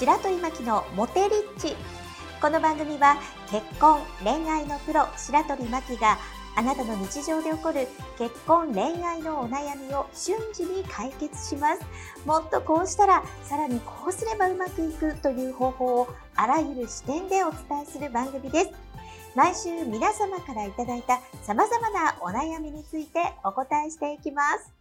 白鳥真希のモテリッチ。この番組は結婚恋愛のプロ白鳥真希があなたの日常で起こる結婚恋愛のお悩みを瞬時に解決します。もっとこうしたらさらにこうすればうまくいくという方法をあらゆる視点でお伝えする番組です。毎週皆様からいただいた様々なお悩みについてお答えしていきます。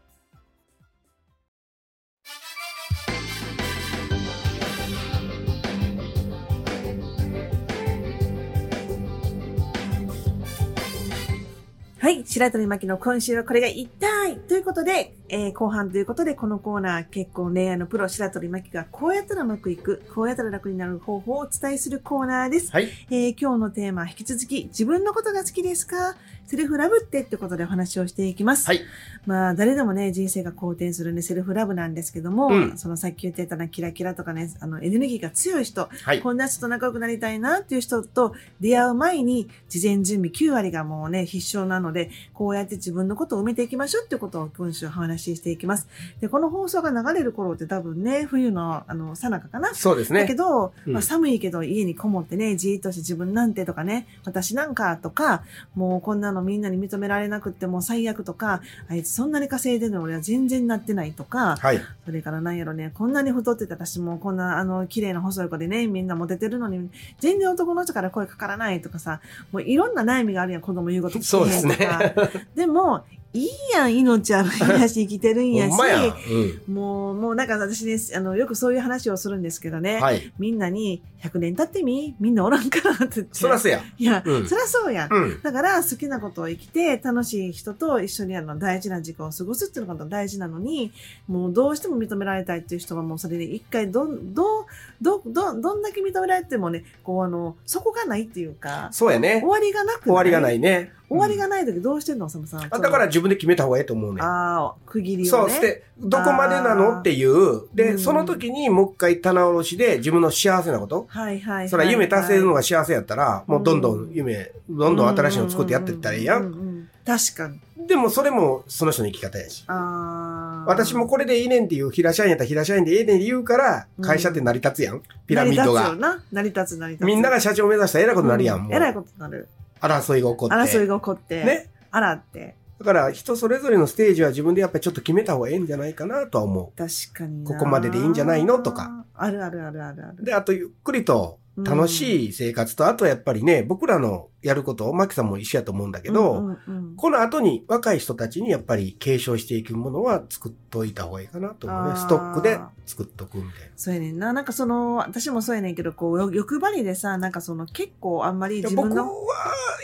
はい。白鳥巻の今週はこれが言いたいということで、えー、後半ということで、このコーナー、結婚恋愛のプロ、白鳥巻がこうやったらうまくいく、こうやったら楽になる方法をお伝えするコーナーです。はい。えー、今日のテーマ、引き続き、自分のことが好きですか？セルフラブってってことでお話をしていきます。はい。まあ、誰でもね、人生が好転するね、セルフラブなんですけども、うんそのさっき言ってたな、キラキラとかね、あの、エネルギーが強い人、はい。こんな人と仲良くなりたいなっていう人と出会う前に、事前準備9割がもうね、必勝なので、こうやって自分のことを埋めていきましょうってことを今週お話ししていきます。で、この放送が流れる頃って多分ね、冬の、あの、さなかかな。そうですだけね。ど、うんまあ、寒いけど家にこもってね、じーっとして自分なんてとかね、私なんかとか、もうこんなのみんなに認められなくってもう最悪とか、あいつそんなに稼いでるの俺は全然なってないとか、はい。それからなんやろね、こんなに太ってた私もこんなあの綺麗な細い子でね、みんなモテてるのに、全然男の人から声かからないとかさ、もういろんな悩みがあるやん、子供言うこと聞そうですけへんとか。ね。でも、いいやん、命あるんやし、生きてるんやしほんもう、もうなんか私ね、あの、よくそういう話をするんですけどね、ん。はい。みんなに100年経ってみ？みんなおらんからって言って。そらせや。いや、うんそらそうやん。うん。だから好きなことを生きて楽しい人と一緒にあの大事な時間を過ごすっていうのが大事なのに、もうどうしても認められたいっていう人はもうそれで一回どん、どう、ど、ど、どんだけ認められてもね、こうあの、そこがないっていうか、そうやね終。わりがなく終わりがないいね。終わりが、がない時どうしてんの、おさむさん。あだから自分で決めた方がいいと思うね。ああ、区切りをね。そう、して、どこまでなのっていう。うで、んその時にもう一回棚卸しで自分の幸せなこと。はいはいはい。それは夢達成するのがが幸せやったら、もうどんどん夢、どんどん新しいの作ってやっていったらいいや。うん確かに。でもそれもその人の生き方やし。ああ。私もこれでいいねんっていう平社員やったら平社員でいいねんって言うから、会社って成り立つやん。ピラミッドが。成り立つよな。成り立つ成り立つ。みんなが社長目指したら偉いことになるやん、えらいことになる。争いが起こって。争いが起こって。ね。あらって。だから人それぞれのステージは自分でやっぱりちょっと決めた方がええんじゃないかなとは思確かにな。ここまででいいんじゃないのとか。あるあるあるあるあう。る。で、あとゆっくりと楽しい生活と、あとやっぱりね、僕らのやること、マキさんも一緒やと思うんだけど、うんうんうんこの後に若い人たちにやっぱり継承していくものは作っといた方がいいかなと思うね。ストックで作っとくみたいな。そうやねんな。なんかその、私もそうやねんけど、こう、よ欲張りでさ、なんかその、結構あんまり自分の。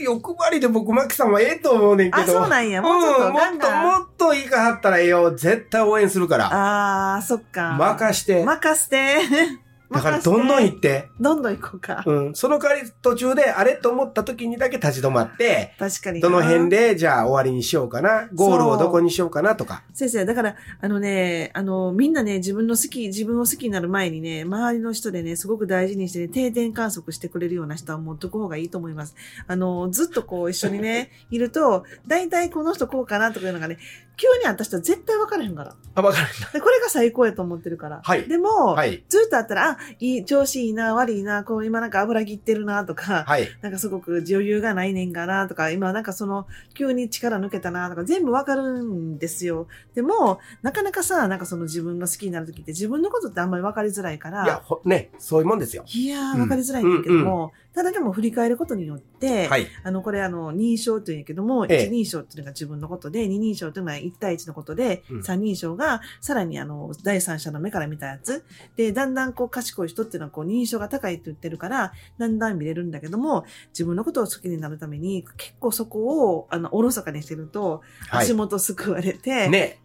欲張りで僕、マキさんはええと思うねんけど。あ、そうなんや。もうちょっとうん、もっと。もっといいかはったらええよ。絶対応援するから。ああ、そっか。任して。任せて。だからどんどん行って。どんどん行こうか。うん。その代わり途中であれと思った時にだけ立ち止まって、確かにな。どの辺でじゃあ終わりにしようかな。ゴールをどこにしようかなとか。先生、だから、あのね、あの、みんなね、自分の好き、自分を好きになる前にね、周りの人でね、すごく大事にしてね、定点観測してくれるような人は持っとく方がいいと思います。あの、ずっとこう一緒にね、いると、大体この人こうかなとかいうのがね、急に会った人は絶対分からへんから。あ、わかるで、これが最高やと思ってるから。はいでも、はい。ずっと会ったら、あ、いい、調子いいな、悪いな、こう今なんか油切ってるな、とか、はい。なんかすごく余裕がないねんかなとか、今なんかその、急に力抜けたなとか、全部わかるんですよ。でも、なかなかさ、なんかその自分が好きになるときって自分のことってあんまりわかりづらいから、いや、ほね、そういうもんですよ。いやー、うんわかりづらいんだけども、ただでも振り返ることによって、はい。あの、これあの、認証というんやけども、ええ一人称っていうのが自分のことで、二人称っていうのは一対一のことで、うん三人称がさらにあの、第三者の目から見たやつ。で、だんだんこう賢い人っていうのはこう認証が高いって言ってるから、だんだん見れるんだけども、自分のことを好きになるために、結構そこを、あの、おろそかにしてると、はい足。元すくわれて、ね。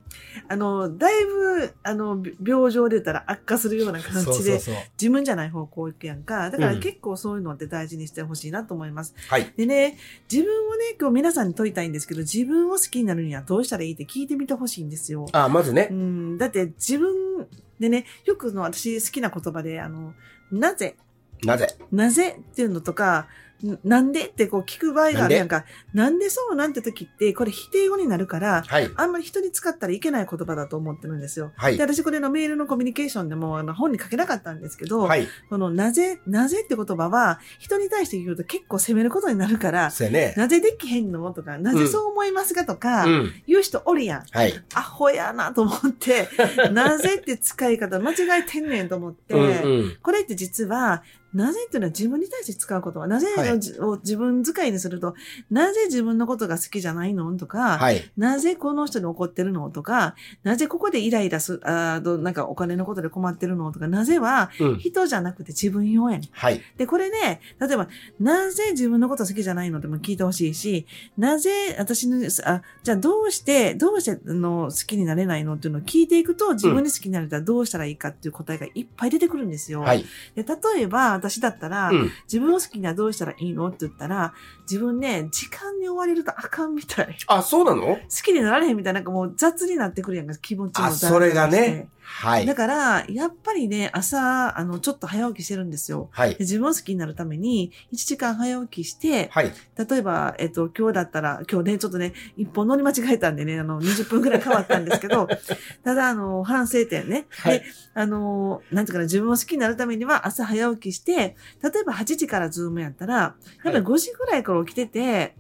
あの、だいぶ、あの、病状で言ったら悪化するような感じで、そうそうそう。自分じゃない方向行くやんか。だからうん結構そういうのって大事にしてほしいなと思います。はい。でね、自分をね、今日皆さんに問いたいんですけど、自分を好きになるにはどうしたらいいって聞いてみてほしいんですよ。あ、まずねう。ん、だって自分でね、よくの私好きな言葉で、あの、なぜ、なぜ？なぜ？っていうのとか、んなんで？ってこう聞く場合があるやんか。なんで？そうなんて時って、これ否定語になるから、はい。あんまり人に使ったらいけない言葉だと思ってるんですよ。はいで、。私これのメールのコミュニケーションでもあの本に書けなかったんですけど、はい。このなぜ、なぜって言葉は人に対して言うと結構責めることになるから、ね。なぜできへんの？とか、なぜそう思いますか？とか、うん。言う人おるやん。はい。アホやなと思って、なぜって使い方間違えてんねんと思って、うんうん。これって実は、なぜっていうのは自分に対して使うことは、なぜはいを自分使いにすると、なぜ自分のことが好きじゃないの？とか、はい。なぜこの人に怒ってるの？とか、なぜここでイライラす、あなんかお金のことで困ってるの？とか、なぜはうん。人じゃなくて自分用やねん。はい。で、これね、例えば、なぜ自分のこと好きじゃないの？っても聞いてほしいし、なぜ私の、あ、じゃあどうして、どうしてあの好きになれないの？っていうのを聞いていくと、自分に好きになれたらどうしたらいいかっていう答えがいっぱい出てくるんですよ。はい。で例えば、私だったら、うん。自分を好きにはどうしたらいいの？って言ったら、自分ね、時間に追われるとあかんみたい。あ、そうなの？好きになられへんみたいな、なんかもう雑になってくるやんか、気持ちもあ、雑それがね。はいだ。から、やっぱりね、朝、あの、ちょっと早起きしてるんですよ。はいで。自分を好きになるために、1時間早起きして、はい。例えば、えっと、今日だったら、今日ね、ちょっとね、一本乗り間違えたんでね、あの、20分くらい変わったんですけど、ただ、あの、反省点ね。はいで、あの、なんていうかな、自分を好きになるためには、朝早起きして、例えば8時からズームやったら、やっぱり5時ぐらいから起きてて、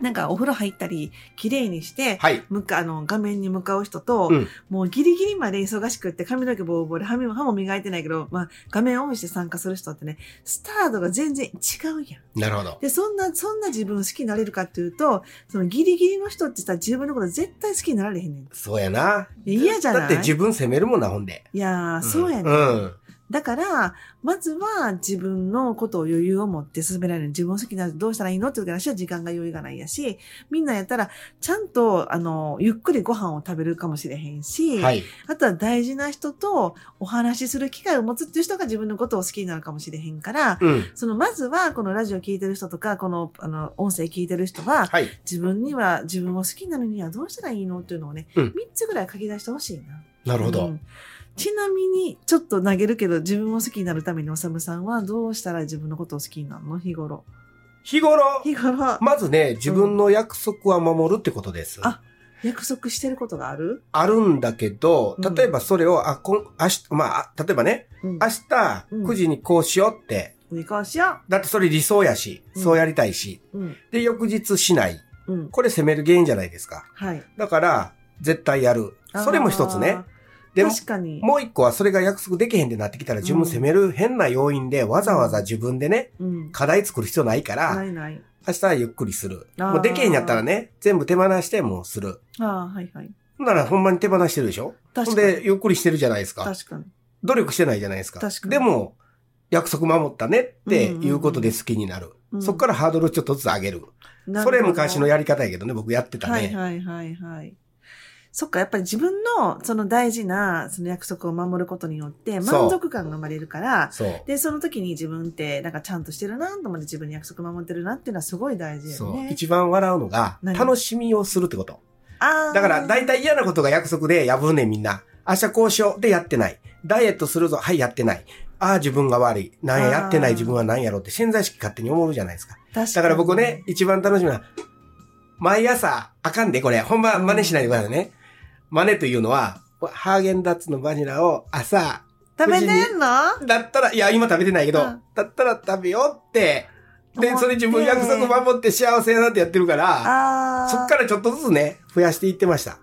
なんかお風呂入ったり、綺麗にして、はい。向か、あの、画面に向かう人と、うんもうギリギリまで忙しくって髪の毛ボーボーで歯も歯も磨いてないけど、まあ、画面オンして参加する人ってね、スタートが全然違うやん。なるほど。で、そんな、そんな自分を好きになれるかっていうと、そのギリギリの人ってさ、自分のこと絶対好きになられへんねん。そうやな。で嫌じゃない？だって自分責めるもんな、ほんで。いやー、そうやね、うん。だから、まずは自分のことを余裕を持って進められる。自分を好きになどうしたらいいの？って言うから、私は時間が余裕がないやし、みんなやったら、ちゃんと、あの、ゆっくりご飯を食べるかもしれへんし、はい。あとは大事な人とお話しする機会を持つっていう人が自分のことを好きになるかもしれへんから、うん。その、まずは、このラジオ聞いてる人とか、この、あの、音声聞いてる人は、はい。自分には、自分を好きになるにはどうしたらいいの？っていうのをね、うん3つぐらい書き出してほしいな。なるほど。うんちなみに、ちょっと投げるけど、自分を好きになるために、おさむさんはどうしたら自分のことを好きになるの？日頃。日頃、日頃、まずね、自分の約束は守るってことです。あ約束してることがある？あるんだけどうん、例えばそれを、あ、こん、明日、まああ、例えばね、うん。明日うん9時にこうしようって、見こうしよだってそれ理想やし、うんそうやりたいし、う。うん。で、翌日しない。うん。これ責める原因じゃないですか。はい。だから、絶対やる。それも一つね。あでー。確かに。もう一個はそれが約束できへんってなってきたら自分責める変な要因でわざわざ自分でね、うん。課題作る必要ないから、ないない。明日はゆっくりする。もうできへんやったらね、全部手放してもうする。ああ、はいはい。ほんならほんまに手放してるでしょ？確かに。で、ゆっくりしてるじゃないですか。確かに。努力してないじゃないですか。確かにでも、約束守ったねっていうことで好きになる。うんそっからハードルちょっとずつ上げる。なるそれ昔のやり方やけどね、僕やってたね。はいはいはいはい。そっか、やっぱり自分のその大事なその約束を守ることによって満足感が生まれるから。で、その時に自分ってなんかちゃんとしてるなと思って自分に約束守ってるなっていうのはすごい大事。よね。一番笑うのが、何？楽しみをするってこと。あーだから、大体嫌なことが約束で破んねんみんな。明日こうしようでやってない。ダイエットするぞ。はい、やってない。ああ、自分が悪い。なんや、やってない自分は何やろうって潜在意識勝手に思うじゃないですか。確かにだから僕ね、一番楽しみな、毎朝、あかんで、これ。ほんま真似しないでくださいね。真似というのは、ハーゲンダッツのバニラを朝、食べてんの？だったら、いや、今食べてないけど、うんだったら食べようって。で、それ自分約束守って幸せやなってやってるから。そっからちょっとずつね、増やしていってました。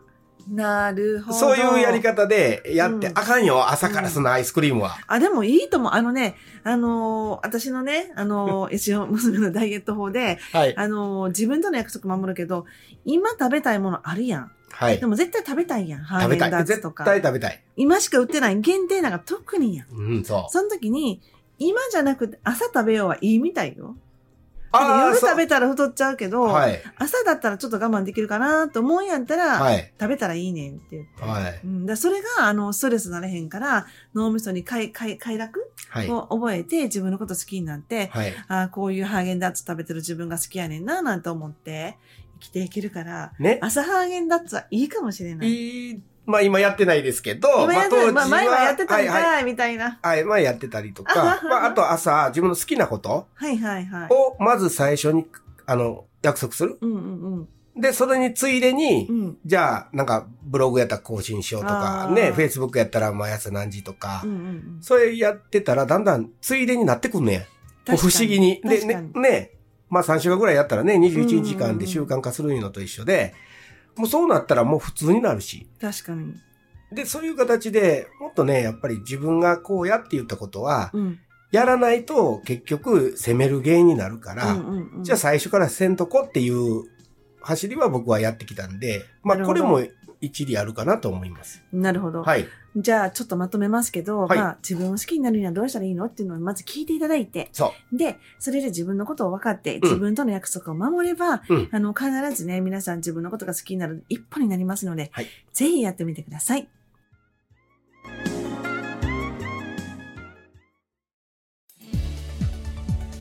なるほど。そういうやり方でやって、うんあかんよ、朝からそのアイスクリームは。あ、でもいいと思う。あのね、あのー私のね、あのー 一応娘のダイエット法で、はい。あのー自分との約束守るけど、今食べたいものあるやん。はいで。も絶対食べたいやん。ハー食べたい。ゲンダッツ絶とか。対食べたい。今しか売ってない限定なんか特にやん。うん、そう。その時に、今じゃなくて朝食べようはいいみたいよ。あーそう夜食べたら太っちゃうけど、はい。朝だったらちょっと我慢できるかなと思うんやったら、はい。食べたらいいねんって言って。はい。うん、だそれが、あの、ストレスなれへんから、脳みそに快、快、快楽はい。を覚えて、自分のこと好きになって、はい。ああ、こういうハーゲンダッツ食べてる自分が好きやねんな、なんて思って生きていけるから、ね。朝ハーゲンダッツはいいかもしれない。いいまあ今やってないですけど、今やってた、まあ前はやってたんはいはいかい、みたいな。はい、前やってたりとか、まああと朝自分の好きなことはいはいはい。をまず最初に、あの、約束する。うんうんで、それについでにうん。う、ん。じゃあ、なんか、ブログやったら更新しようとかあ、ーね、フェイスブックやったら毎朝何時とかうん、うんうん。それやってたらだんだんついでになってくんねん。不思議に。で、ねね、まあ3週間ぐらいやったらね、21時間で習慣化するのと一緒で、もうそうなったらもう普通になるし。確かに。で、そういう形で、もっとね、やっぱり自分がこうやって言ったことは、うん。やらないと結局責める原因になるから、うんうんうんじゃあ最初からせんとこっていう走りは僕はやってきたんで、まあこれも一理あるかなと思います。なるほど。はい。じゃあ、ちょっとまとめますけど、はい。まあ、自分を好きになるにはどうしたらいいのっていうのをまず聞いていただいて。で、それで自分のことを分かって、自分との約束を守れば、うん。あの、必ずね、皆さん自分のことが好きになる一歩になりますので、はい。ぜひやってみてください。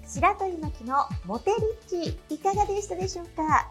白鳥巻のモテリッチいかがでしたでしょうか？